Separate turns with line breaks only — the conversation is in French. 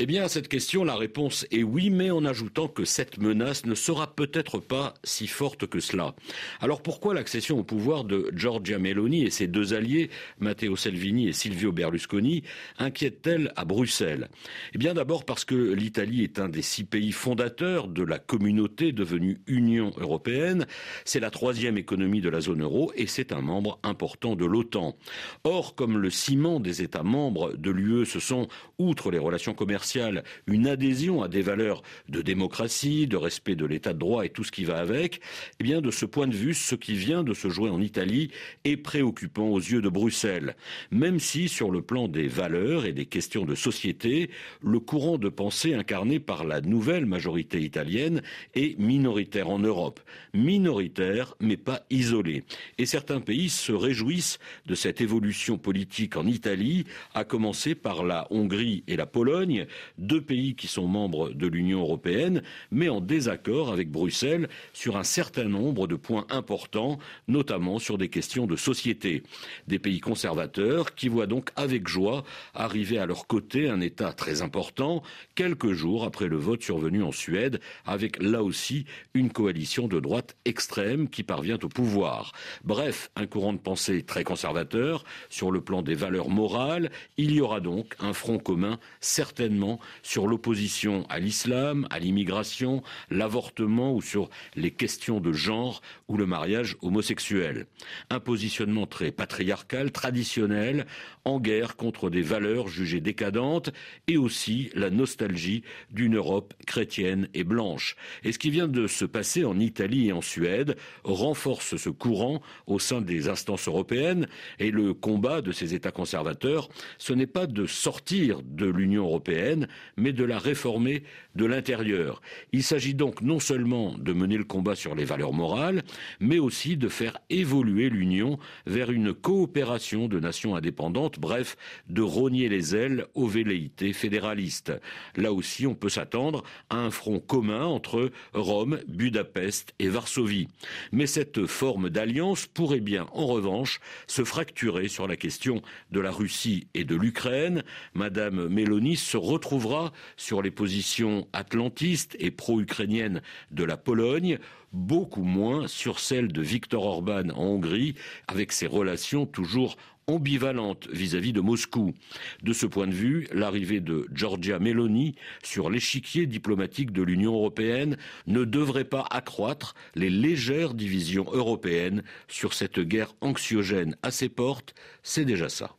Eh bien, à cette question, la réponse est oui, mais en ajoutant que cette menace ne sera peut-être pas si forte que cela. Alors pourquoi l'accession au pouvoir de Giorgia Meloni et ses deux alliés, Matteo Salvini et Silvio Berlusconi, inquiète-t-elle à Bruxelles? Eh bien d'abord parce que l'Italie est un des six pays fondateurs de la communauté devenue Union européenne. C'est la troisième économie de la zone euro et c'est un membre important de l'OTAN. Or, comme le ciment des États membres de l'UE, ce sont, outre les relations commerciales, une adhésion à des valeurs de démocratie, de respect de l'état de droit et tout ce qui va avec, eh bien de ce point de vue, ce qui vient de se jouer en Italie est préoccupant aux yeux de Bruxelles, même si sur le plan des valeurs et des questions de société, le courant de pensée incarné par la nouvelle majorité italienne est minoritaire en Europe. Minoritaire, mais pas isolé. Et certains pays se réjouissent de cette évolution politique en Italie, à commencer par la Hongrie et la Pologne, deux pays qui sont membres de l'Union européenne, mais en désaccord avec Bruxelles sur un certain nombre de points importants, notamment sur des questions de société. Des pays conservateurs qui voient donc avec joie arriver à leur côté un État très important, quelques jours après le vote survenu en Suède, avec là aussi une coalition de droite extrême qui parvient au pouvoir. Bref, un courant de pensée très conservateur sur le plan des valeurs morales. Il y aura donc un front commun, certainement, sur l'opposition à l'islam, à l'immigration, l'avortement ou sur les questions de genre ou le mariage homosexuel. Un positionnement très patriarcal, traditionnel, en guerre contre des valeurs jugées décadentes et aussi la nostalgie d'une Europe chrétienne et blanche. Et ce qui vient de se passer en Italie et en Suède renforce ce courant au sein des instances européennes et le combat de ces États conservateurs, ce n'est pas de sortir de l'Union européenne, mais de la réformer de l'intérieur. Il s'agit donc non seulement de mener le combat sur les valeurs morales, mais aussi de faire évoluer l'Union vers une coopération de nations indépendantes, bref, de rogner les ailes aux velléités fédéralistes. Là aussi, on peut s'attendre à un front commun entre Rome, Budapest et Varsovie. Mais cette forme d'alliance pourrait bien, en revanche, se fracturer sur la question de la Russie et de l'Ukraine. Madame Mélanie se retrouvera sur les positions atlantistes et pro-ukrainiennes de la Pologne, beaucoup moins sur celle de Viktor Orban en Hongrie, avec ses relations toujours ambivalentes vis-à-vis de Moscou. De ce point de vue, l'arrivée de Giorgia Meloni sur l'échiquier diplomatique de l'Union européenne ne devrait pas accroître les légères divisions européennes sur cette guerre anxiogène à ses portes, c'est déjà ça.